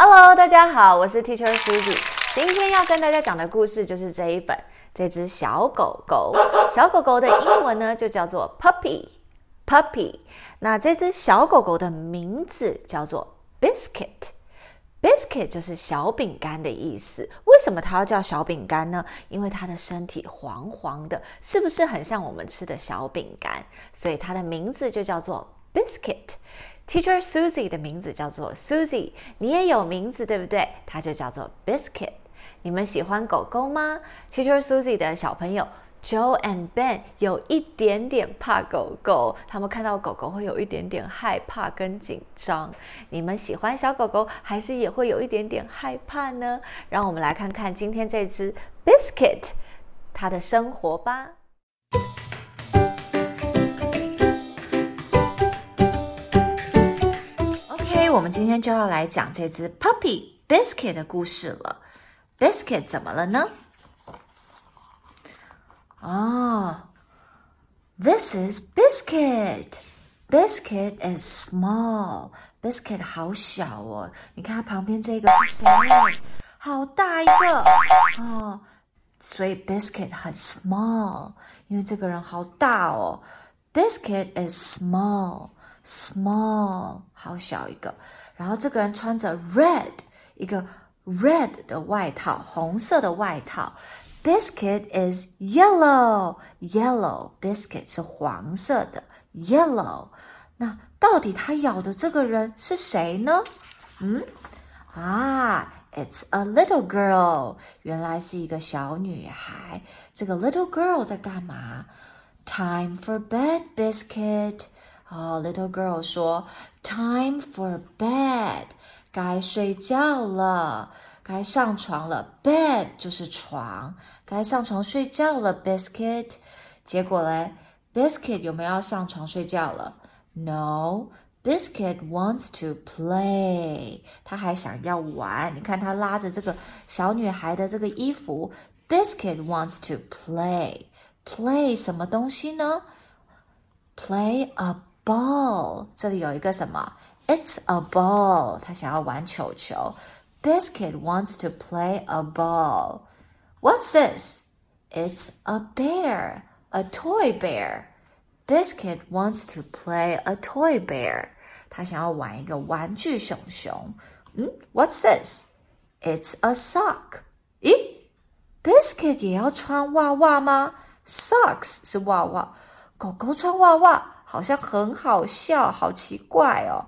Hello，大家好，我是 Teacher Susie。今天要跟大家讲的故事就是这一本，这只小狗狗。小狗狗的英文呢就叫做 Puppy，Puppy。那这只小狗狗的名字叫做 Biscuit，Biscuit 就是小饼干的意思。为什么它要叫小饼干呢？因为它的身体黄黄的，是不是很像我们吃的小饼干？所以它的名字就叫做 Biscuit。Teacher Susie 的名字叫做 Susie，你也有名字对不对？它就叫做 Biscuit。你们喜欢狗狗吗？Teacher Susie 的小朋友 Joe and Ben 有一点点怕狗狗，他们看到狗狗会有一点点害怕跟紧张。你们喜欢小狗狗，还是也会有一点点害怕呢？让我们来看看今天这只 Biscuit 它的生活吧。我们今天就要来讲这只 Puppy Biscuit 的故事了。Biscuit 怎么了呢？哦、，This is Biscuit. Biscuit is small. Biscuit 好小哦，你看它旁边这个是谁？好大一个哦所以 Biscuit 很 small，因为这个人好大哦。Biscuit is small. Small，好小一个，然后这个人穿着 red，一个 red 的外套，红色的外套。Biscuit is yellow，yellow biscuit 是黄色的，yellow。那到底他咬的这个人是谁呢？嗯，啊，It's a little girl，原来是一个小女孩。这个 little girl 在干嘛？Time for bed, Biscuit。 哦、，little girl 说：“Time for bed，该睡觉了，该上床了。Bed 就是床，该上床睡觉了。Biscuit，结果嘞，Biscuit 有没有要上床睡觉了？No，Biscuit wants to play，他还想要玩。你看他拉着这个小女孩的这个衣服，Biscuit wants to play，play 什么东西呢？Play a Ball，这里有一个什么？It's a ball。他想要玩球球。Biscuit wants to play a ball. What's this? It's a bear, a toy bear. Biscuit wants to play a toy bear. 他想要玩一个玩具熊熊。嗯，What's this? It's a sock. 咦，Biscuit 也要穿袜袜吗？Socks 是袜袜，狗狗穿袜袜。 好像很好笑，好奇怪哦！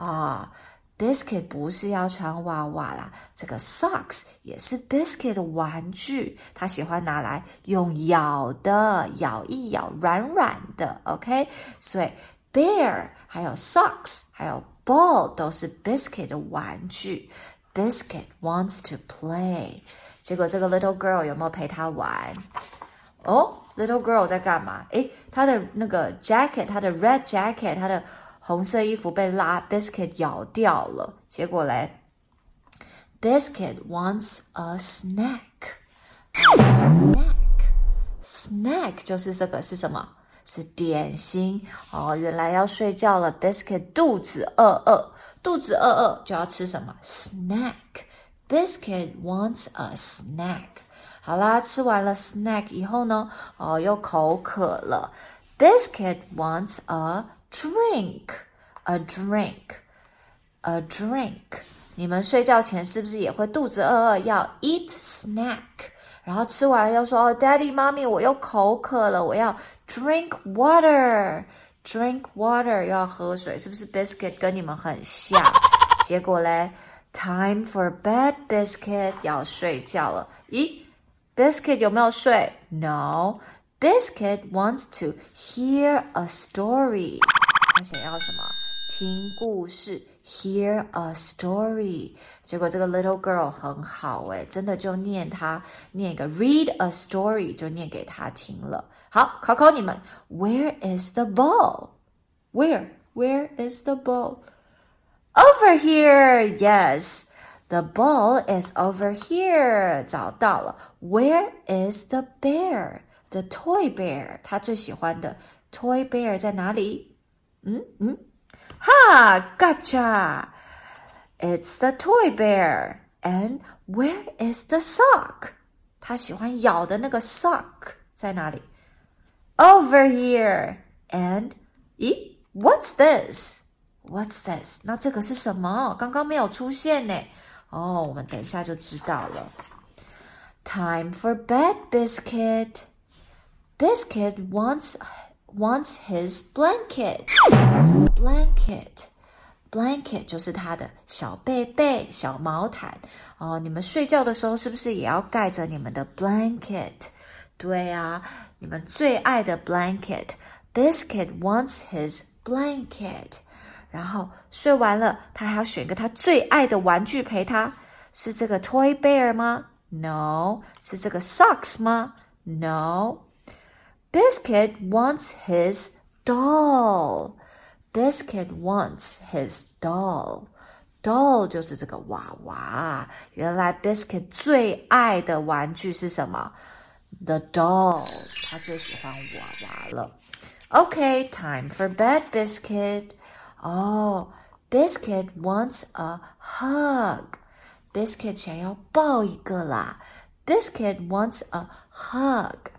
啊，Biscuit 不是要穿袜袜啦，这个 socks 也是 Biscuit 的玩具，他喜欢拿来用咬的，咬一咬，软软的。OK，所以 bear 还有 socks 还有 ball 都是 Biscuit 的玩具。Biscuit wants to play，结果这个 little girl 有没有陪他玩？哦。Little girl 在干嘛？诶，他的那个 jacket，他的 red jacket，他的红色衣服被拉 Biscuit 咬掉了。结果嘞，Biscuit wants a snack。snack，snack 就是这个是什么？是点心哦。原来要睡觉了，Biscuit 肚子饿饿，肚子饿饿就要吃什么？snack。Biscuit wants a snack。好啦，吃完了 snack 以后呢，哦，又口渴了。Biscuit wants a drink, a drink, a drink。你们睡觉前是不是也会肚子饿饿，要 eat snack？然后吃完了又说，哦，Daddy、Mommy，我又口渴了，我要 drink water, drink water，又要喝水，是不是？Biscuit 跟你们很像。结果嘞，time for bed, Biscuit 要睡觉了。咦 ？Biscuit 有没有睡？No. Biscuit wants to hear a story. 他想要什么？听故事。Hear a story. 结果这个 little girl 很好诶，真的就念他念一个 read a story 就念给他听了。好，考考你们，Where is the ball? Where? Where is the ball? Over here. Yes. The ball is over here. 找到了。Where is the bear? The toy bear. 他最喜欢的 toy bear 在哪里？嗯嗯，哈，Gotcha. It's the toy bear. And where is the sock? 他喜欢咬的那个 sock 在哪里？Over here. And 咦，What's this? What's this? 那这个是什么？刚刚没有出现呢。 哦，我们等一下就知道了。Time for bed, Biscuit. Biscuit wants wants his blanket. Blanket. Blanket 就是他的小被被、小毛毯哦。你们睡觉的时候是不是也要盖着你们的 blanket？对啊，你们最爱的 blanket。Biscuit wants his blanket。 然后睡完了，他还要选一个他最爱的玩具陪他，是这个 toy bear 吗？No，是这个 socks 吗？No。Biscuit wants his doll。Biscuit wants his doll. Doll 就是这个娃娃。原来 Biscuit 最爱的玩具是什么？The doll。他最喜欢娃娃了。Okay, time for bed, Biscuit. Oh, Biscuit wants a hug. Biscuit 想要抱一个啦。Biscuit wants a hug.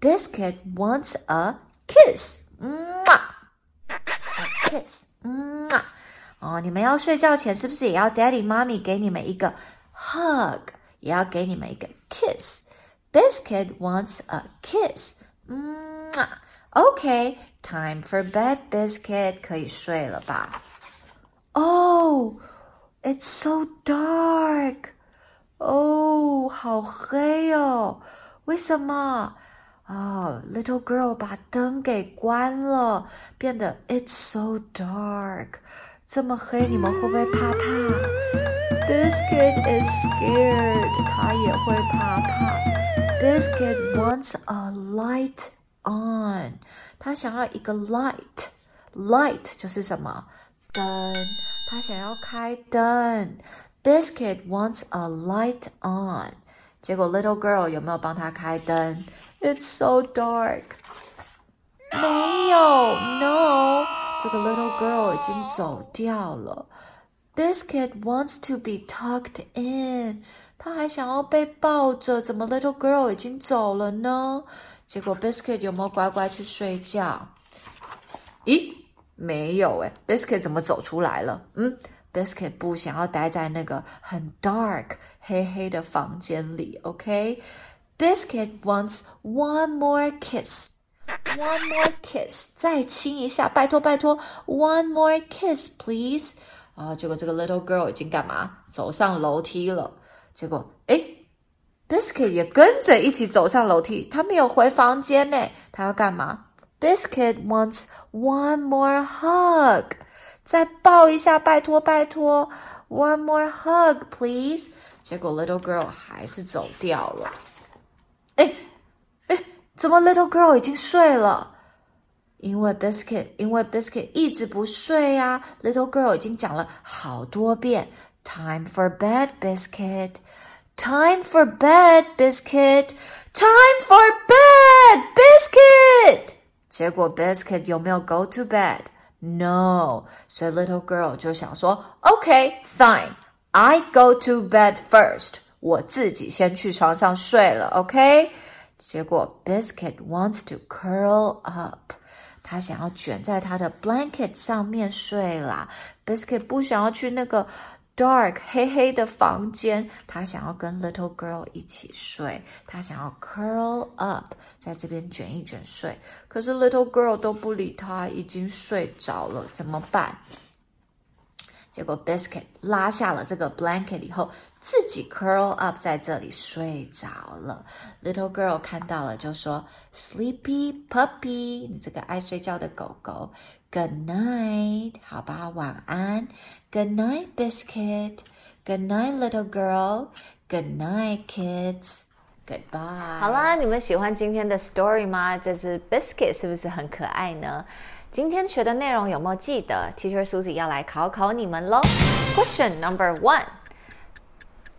Biscuit wants a kiss. 嗯嘛。kiss，嗯啊，哦，你们要睡觉前是不是也要 Daddy、Mommy 给你们一个 hug，也要给你们一个 kiss？Biscuit wants a kiss，嗯啊 ，OK，time for bed, Biscuit，可以睡了吧？Oh, it's so dark，哦，好黑哦，为什么？哦、oh,，little girl 把灯给关了，变得 it's so dark，这么黑，你们会不会怕怕？Biscuit is scared，他也会怕怕。Biscuit wants a light on， 他想要一个 light，light 就是什么？灯，他想要开灯。Biscuit wants a light on，结果 little girl 有没有帮他开灯？It's so dark. 没有，No，这个 little girl 已经走掉了。Biscuit wants to be tucked in，他还想要被抱着，怎么 little girl 已经走了呢？ 结果 Biscuit 有没有乖乖去睡觉？咦，没有诶，Biscuit 怎么走出来了？嗯，Biscuit 不想要待在那个很 dark 黑黑的房间里，OK？Biscuit wants one more kiss. One more kiss. 再亲一下，拜托拜托。One more kiss, please. 啊，结果这个 little girl 已经干嘛？走上楼梯了。结果，诶，Biscuit 也跟着一起走上楼梯。他没有回房间呢，他要干嘛？Biscuit wants one more hug. 再抱一下，拜托拜托。One more hug, please. 结果 little girl 还是走掉了。哎，哎，怎么 Little Girl 已经睡了？因为 Biscuit，因为 Biscuit 一直不睡呀。Little Girl 已经讲了好多遍，Time for bed, Biscuit. Time for bed, Biscuit. Time for bed, Biscuit. 结果 Biscuit 有没有 go to bed? No，所以 Little Girl 就想说，OK, fine, I go to bed first. 我自己先去床上睡了，OK？结果 Biscuit wants to curl up，他想要卷在他的 blanket 上面睡啦。Biscuit 不想要去那个 dark 黑黑的房间，他想要跟 little girl 一起睡，他想要 curl up，在这边卷一卷睡。可是 little girl 都不理他，已经睡着了，怎么办？结果 Biscuit 拉下了这个 blanket 以后。自己 curl up 在这里睡着了。Little girl 看到了，就说：“Sleepy puppy，你这个爱睡觉的狗狗。”Good night，好吧，晚安。Good night, biscuit. Good night, little girl. Good night, kids. Goodbye。好啦，你们喜欢今天的 story 吗？这只 biscuit 是不是很可爱呢？今天学的内容有没有记得？Teacher Susie 要来考考你们喽。Question number one。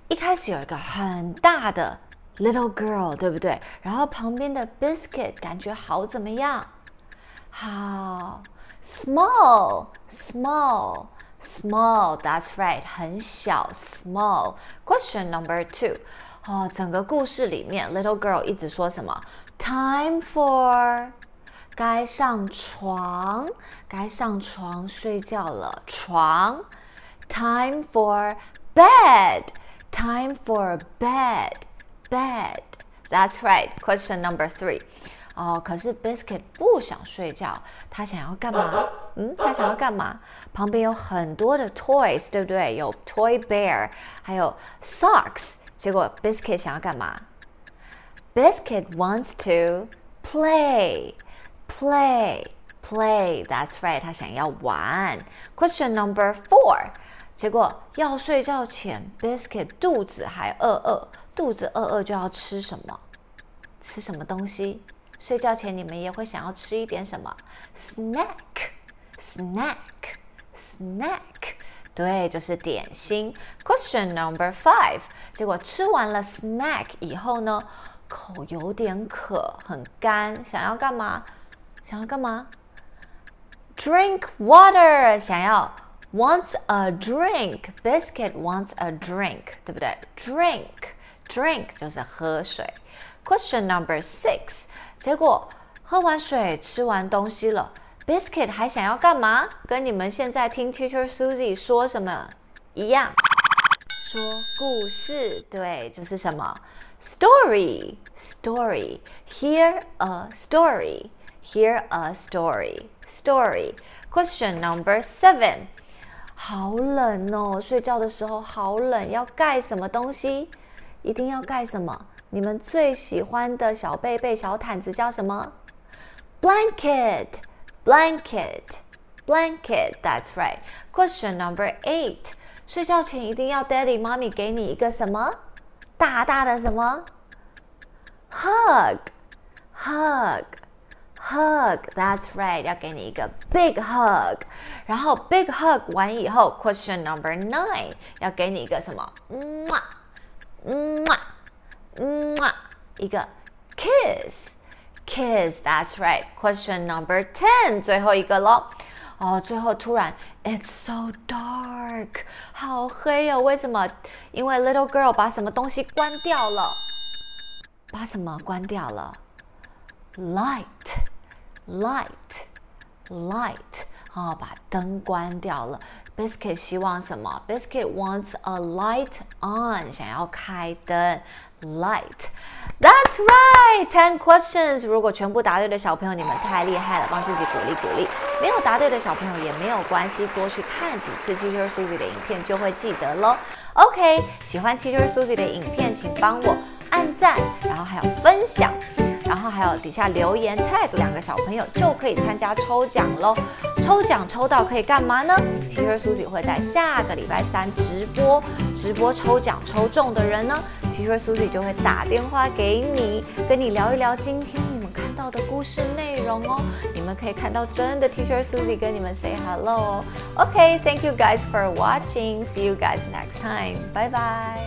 一开始有一个很大的 little girl，对不对？然后旁边的 biscuit 感觉好怎么样？好 ，small，small，small Small, that's right，很小，small。Question number two，哦，整个故事里面，little girl 一直说什么？Time for，该上床，该上床睡觉了，床。Time for bed，time for bed，bed。That's right. Question number three. 哦，可是 Biscuit 不想睡觉，他想要干嘛？嗯，他想要干嘛？旁边有很多的 toys，对不对？有 toy bear，还有 socks。结果 Biscuit 想要干嘛？Biscuit wants to play, play, play. That's right，他想要玩。Question number four。结果要睡觉前，Biscuit 肚子还饿饿，肚子饿饿就要吃什么？吃什么东西？睡觉前你们也会想要吃一点什么？Snack，snack，snack，对，就是点心。Question number five。结果吃完了 snack 以后呢，口有点渴，很干，想要干嘛？想要干嘛？Drink water，想要 wants a drink。Biscuit wants a drink，对不对？Drink，drink 就是喝水。Question number six。结果喝完水、吃完东西了，Biscuit 还想要干嘛？跟你们现在听 Teacher Susie 说什么一样？说故事，对，就是什么 story，story，hear a story，hear a story，story。Question number seven。好冷哦，睡觉的时候好冷，要盖什么东西？一定要盖什么？你们最喜欢的小被被、小毯子叫什么？Blanket，blanket，blanket。That's right. Question number eight。睡觉前一定要 Daddy、妈咪给你一个什么？大大的什么？Hug，hug，hug。That's right. 要给你一个 big hug。然后 big hug 完以后，Question number nine。要给你一个什么？嗯嘛，嗯嘛。嗯啊，一个 kiss，kiss，that's right。Question number ten，最后一个咯。哦，最后突然，it's so dark，好黑哦。为什么？因为 little girl 把什么东西关掉了？把什么关掉了？Light，light，light。哦，把灯关掉了。Biscuit 希望什么？Biscuit wants a light on，想要开灯。 Light, that's right. Ten questions. 如果全部答对的小朋友，你们太厉害了，帮自己鼓励鼓励。没有答对的小朋友也没有关系，多去看几次 Teacher Susie 的影片就会记得喽。OK，喜欢 Teacher Susie 的影片，请帮我按赞，然后还有分享，然后还有底下留言 tag 两个小朋友就可以参加抽奖喽。抽奖抽到可以干嘛呢？Teacher Susie 会在下个礼拜三直播，直播抽奖抽中的人呢？Teacher Susie 就会打电话给你，跟你聊一聊今天你们看到的故事内容哦。你们可以看到真的 Teacher Susie 跟你们 say hello 哦。OK，thank you guys for watching. See you guys next time. Bye bye.